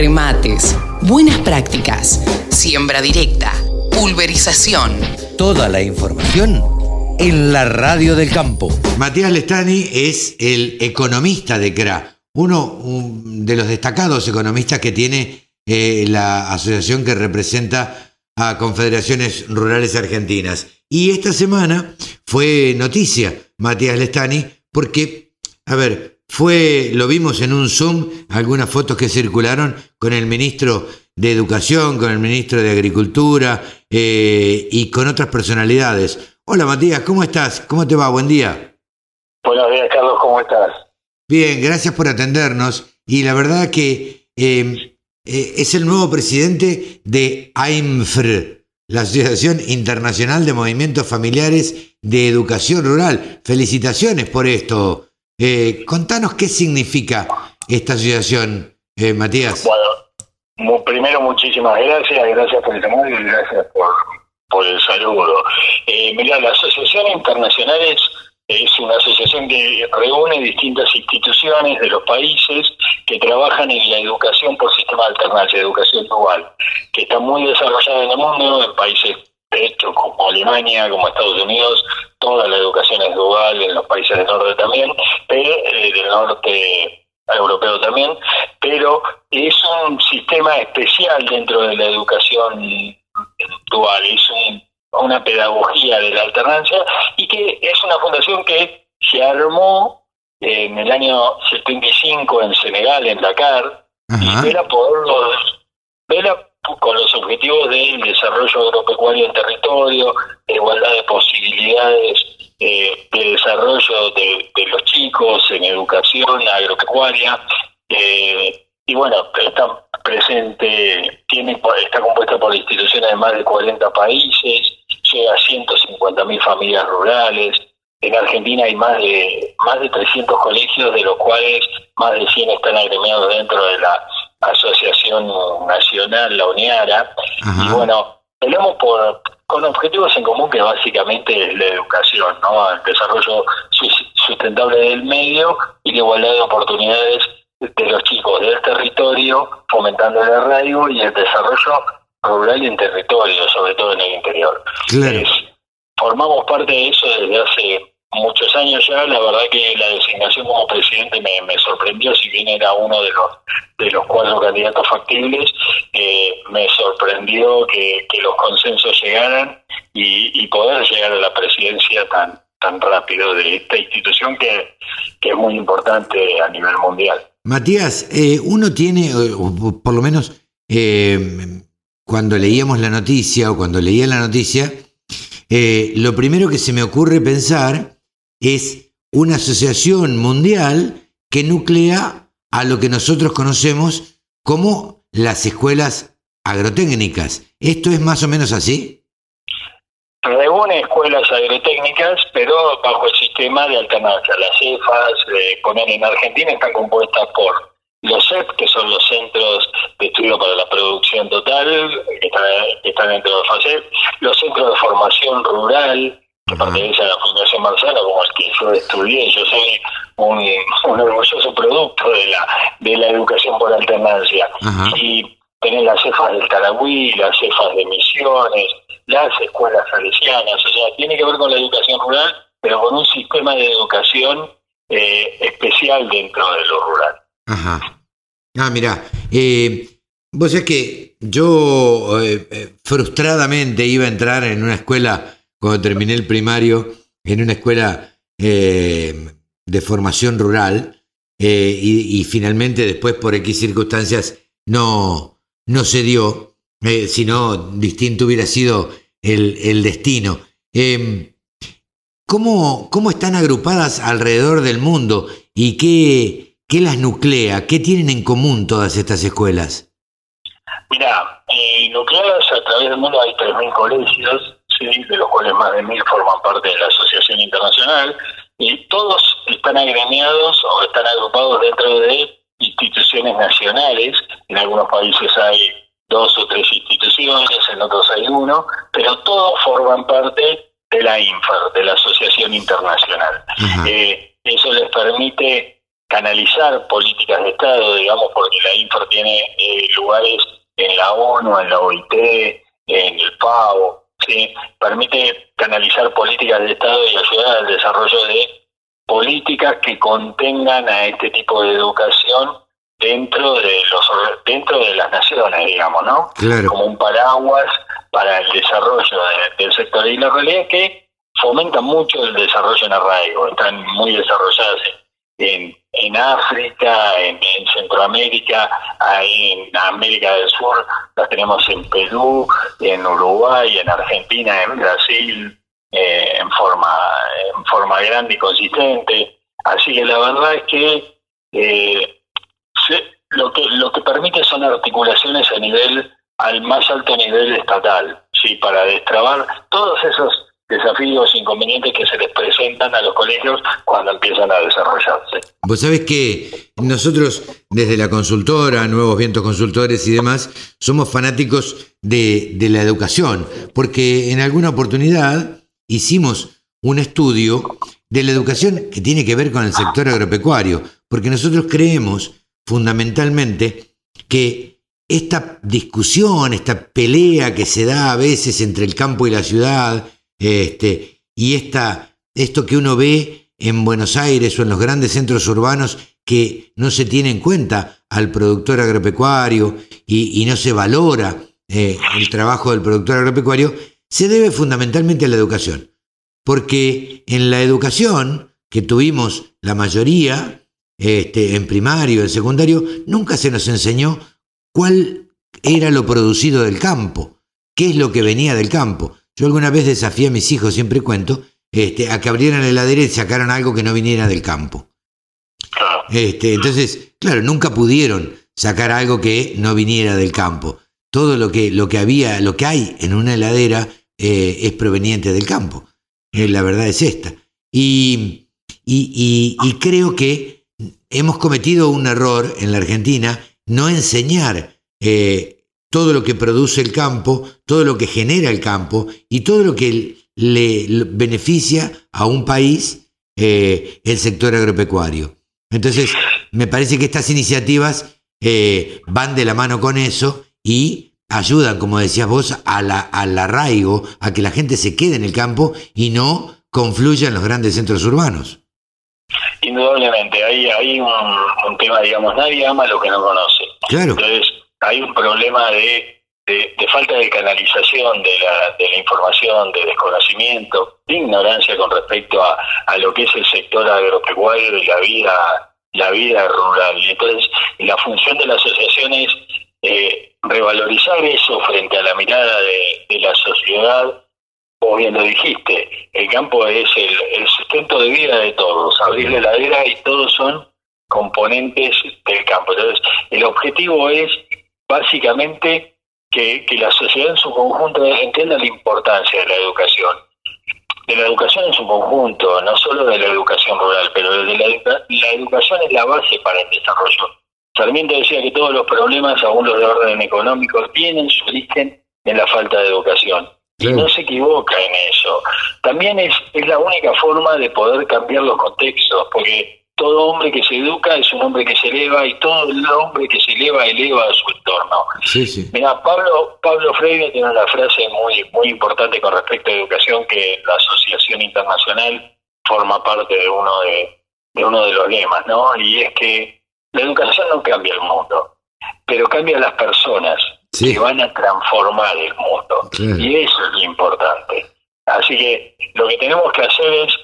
remates, buenas prácticas, siembra directa, pulverización. Toda la información en la radio del campo. Matías Lestani es el economista de CRA, uno de los destacados economistas que tiene eh, la asociación que representa a confederaciones rurales argentinas. Y esta semana fue noticia Matías Lestani porque, a ver, fue, lo vimos en un Zoom, algunas fotos que circularon con el ministro de Educación, con el ministro de Agricultura eh, y con otras personalidades. Hola Matías, ¿cómo estás? ¿Cómo te va? Buen día. Buenos días, Carlos, ¿cómo estás? Bien, gracias por atendernos. Y la verdad que eh, eh, es el nuevo presidente de AIMFR, la Asociación Internacional de Movimientos Familiares de Educación Rural. Felicitaciones por esto, eh, contanos qué significa esta asociación, eh, Matías. Bueno, primero muchísimas gracias, gracias por el y gracias por, el saludo. Eh, mira, la Asociación Internacional es, una asociación que reúne distintas instituciones de los países que trabajan en la educación por sistema de alternancia, educación dual, que está muy desarrollada en el mundo, en países de hecho, como Alemania, como Estados Unidos, toda la educación es dual, en los países del norte también, pero, eh, del norte europeo también, pero es un sistema especial dentro de la educación dual, es una pedagogía de la alternancia y que es una fundación que se armó en el año 75 en Senegal, en Dakar, y vela por los, vela con los objetivos del desarrollo agropecuario en territorio, igualdad de posibilidades eh, de desarrollo de, los chicos en educación agropecuaria. Eh, y bueno, está presente, tiene, está compuesta por instituciones de más de 40 países, llega a 150.000 familias rurales. En Argentina hay más de más de 300 colegios, de los cuales más de 100 están agremiados dentro de la Asociación Nacional, la UNIARA, y bueno, peleamos por, con objetivos en común que básicamente es la educación, ¿no? el desarrollo sustentable del medio y la igualdad de oportunidades de los chicos del territorio, fomentando el arraigo y el desarrollo rural y en territorio, sobre todo en el interior. formamos parte de eso desde hace muchos años ya, la verdad que la designación como presidente me, sorprendió, si bien era uno de los de los cuatro candidatos factibles, eh, me sorprendió que, los consensos llegaran y, poder llegar a la presidencia tan tan rápido de esta institución que, es muy importante a nivel mundial. Matías, eh, uno tiene, o por lo menos eh, cuando leíamos la noticia o cuando leía la noticia, lo primero que se me ocurre pensar es una asociación mundial que nuclea a lo que nosotros conocemos como las escuelas agrotécnicas. ¿Esto es más o menos así? Reúne escuelas agrotécnicas, pero bajo el sistema de alternancia. Las CEFAS, eh, en Argentina, están compuestas por los CEP, que son los Centros de Estudio para la Producción Total, que están, dentro de FACEP, los Centros de Formación Rural, que pertenece a la Fundación Marzano, como el que yo estudié. Yo soy un, un orgulloso producto de la, de la educación por alternancia. Y tener las cefas del Taragüí, las cefas de Misiones, las escuelas salesianas, o sea, tiene que ver con la educación rural, pero con un sistema de educación eh, especial dentro de lo rural. Ajá. Ah, mira, eh, vos es que yo eh, eh, frustradamente iba a entrar en una escuela cuando terminé el primario en una escuela de formación rural y, finalmente después por X circunstancias no, no se dio, eh, sino distinto hubiera sido el, destino. Em, ¿cómo, ¿Cómo están agrupadas alrededor del mundo y qué, qué las nuclea? ¿Qué tienen en común todas estas escuelas? Mira, nucleadas a través del mundo hay 3.000 colegios de los cuales más de mil forman parte de la Asociación Internacional, y todos están agremiados o están agrupados dentro de instituciones nacionales. En algunos países hay dos o tres instituciones, en otros hay uno, pero todos forman parte de la INFAR, de la Asociación Internacional. Eh, eso les permite canalizar políticas de Estado, digamos, porque la INFAR tiene eh, lugares en la ONU, en la OIT, en el PAO, ¿sí? permite canalizar políticas de Estado y ayudar al desarrollo de políticas que contengan a este tipo de educación dentro de los dentro de las naciones, digamos, ¿no? Como un paraguas para el desarrollo del sector. Y la realidad es que fomentan mucho el desarrollo en arraigo, están muy desarrolladas en, en África, en, Centroamérica, ahí en América del Sur, las tenemos en Perú, en Uruguay, en Argentina, en Brasil, eh, en forma en forma grande y consistente. Así que la verdad es que eh, lo que lo que permite son articulaciones a nivel al más alto nivel estatal, sí, para destrabar todos esos desafíos, inconvenientes que se les presentan a los colegios cuando empiezan a desarrollarse. Vos sabés que nosotros, desde la consultora, Nuevos Vientos Consultores y demás, somos fanáticos de, de la educación, porque en alguna oportunidad hicimos un estudio de la educación que tiene que ver con el sector agropecuario, porque nosotros creemos fundamentalmente que esta discusión, esta pelea que se da a veces entre el campo y la ciudad, este, y esta, esto que uno ve en Buenos Aires o en los grandes centros urbanos que no se tiene en cuenta al productor agropecuario y, no se valora eh, el trabajo del productor agropecuario, se debe fundamentalmente a la educación. Porque en la educación que tuvimos la mayoría, este, en primario, en secundario, nunca se nos enseñó cuál era lo producido del campo, qué es lo que venía del campo. Yo alguna vez desafié a mis hijos, siempre cuento, este, a que abrieran la heladera y sacaran algo que no viniera del campo. Este, entonces, claro, nunca pudieron sacar algo que no viniera del campo. Todo lo que, lo que había, lo que hay en una heladera eh, es proveniente del campo. Eh, la verdad es esta. Y, y, creo que hemos cometido un error en la Argentina no enseñar eh, todo lo que produce el campo, todo lo que genera el campo y todo lo que le beneficia a un país eh, el sector agropecuario. Entonces, me parece que estas iniciativas eh, van de la mano con eso y ayudan, como decías vos, a la, al arraigo, a que la gente se quede en el campo y no confluya en los grandes centros urbanos. Indudablemente, hay, hay un, un tema, digamos, nadie ama lo que no conoce. Claro. Entonces, hay un problema de, de, falta de canalización de la, de la información, de desconocimiento, de ignorancia con respecto a, a lo que es el sector agropecuario y la vida la vida rural. Y entonces la función de la asociación es eh, revalorizar eso frente a la mirada de, de la sociedad o bien lo dijiste, el campo es el, el, sustento de vida de todos, abrir la heladera y todos son componentes del campo. Entonces, el objetivo es básicamente que, la sociedad en su conjunto entienda la importancia de la educación, de la educación en su conjunto, no solo de la educación rural, pero de la, la educación es la base para el desarrollo. Sarmiento decía que todos los problemas, aún los de orden económico, tienen su origen en la falta de educación. Y no se equivoca en eso. También es, es la única forma de poder cambiar los contextos, porque todo hombre que se educa es un hombre que se eleva y todo hombre que se eleva eleva a su entorno. Sí, sí. Mira, Pablo, Pablo Freire tiene una frase muy, muy importante con respecto a educación que la Asociación Internacional forma parte de uno de, de uno de los lemas, ¿no? Y es que la educación no cambia el mundo, pero cambia las personas que van a transformar el mundo. Y eso es lo importante. Así que lo que tenemos que hacer es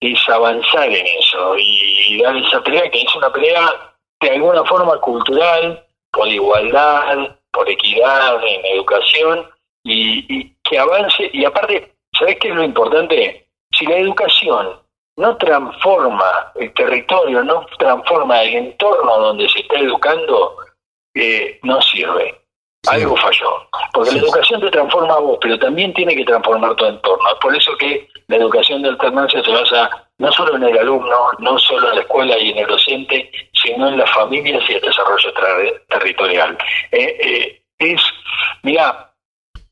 es avanzar en eso y dar esa pelea que es una pelea de alguna forma cultural, por igualdad, por equidad en educación y, que avance. Y aparte, ¿sabes qué es lo importante? Si la educación no transforma el territorio, no transforma el entorno donde se está educando, eh, no sirve. Algo falló. Porque la educación te transforma a vos, pero también tiene que transformar tu entorno. Es por eso que la educación de alternancia se basa no solo en el alumno, no solo en la escuela y en el docente, sino en las familias y el desarrollo territorial. Eh, eh, es, mira,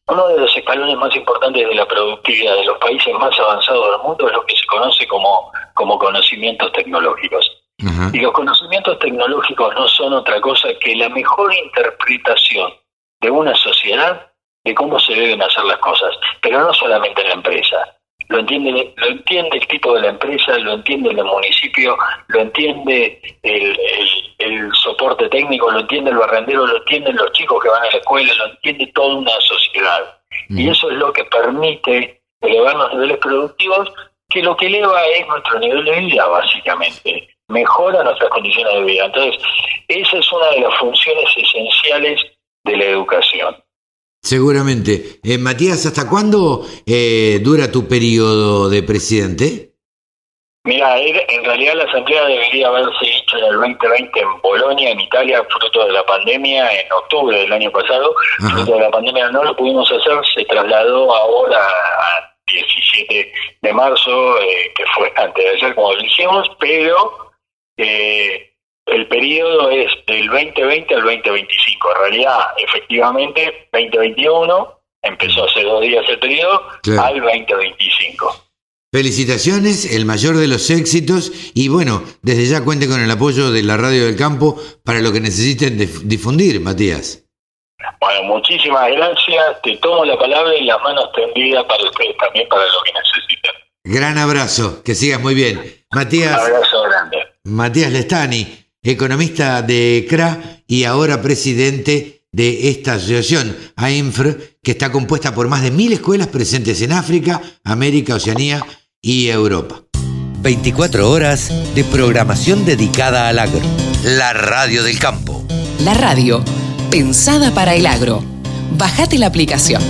uno de los escalones más importantes de la productividad de los países más avanzados del mundo es lo que se conoce como, como conocimientos tecnológicos. Y los conocimientos tecnológicos no son otra cosa que la mejor interpretación de una sociedad de cómo se deben hacer las cosas, pero no solamente en la empresa. Lo entiende, lo entiende el tipo de la empresa, lo entiende el municipio, lo entiende el, el soporte técnico, lo entiende el barrendero, lo entienden los chicos que van a la escuela, lo entiende toda una sociedad. Y eso es lo que permite elevar los niveles productivos, que lo que eleva es nuestro nivel de vida, básicamente. Mejora nuestras condiciones de vida. Entonces, esa es una de las funciones esenciales de la educación. Seguramente. Eh, Matías, ¿hasta cuándo eh, dura tu periodo de presidente? Mira, en realidad la asamblea debería haberse hecho en el 2020 en Bolonia, en Italia, fruto de la pandemia, en octubre del año pasado. Fruto de la pandemia no lo pudimos hacer, se trasladó ahora a 17 de marzo, eh, que fue antes de ayer, como dijimos, pero eh, el periodo es del 2020 al 2025. En realidad, efectivamente, 2021 empezó hace dos días el periodo al 2025. Felicitaciones, el mayor de los éxitos y bueno, desde ya cuente con el apoyo de la Radio del Campo para lo que necesiten difundir, Matías. Bueno, muchísimas gracias, te tomo la palabra y las manos tendidas para ustedes también para lo que necesiten. Gran abrazo, que sigas muy bien. Matías. Un abrazo grande. Matías Lestani, economista de CRA y ahora presidente de esta asociación, AINFR, que está compuesta por más de mil escuelas presentes en África, América, Oceanía y Europa. 24 horas de programación dedicada al agro. La radio del campo. La radio, pensada para el agro. Bájate la aplicación.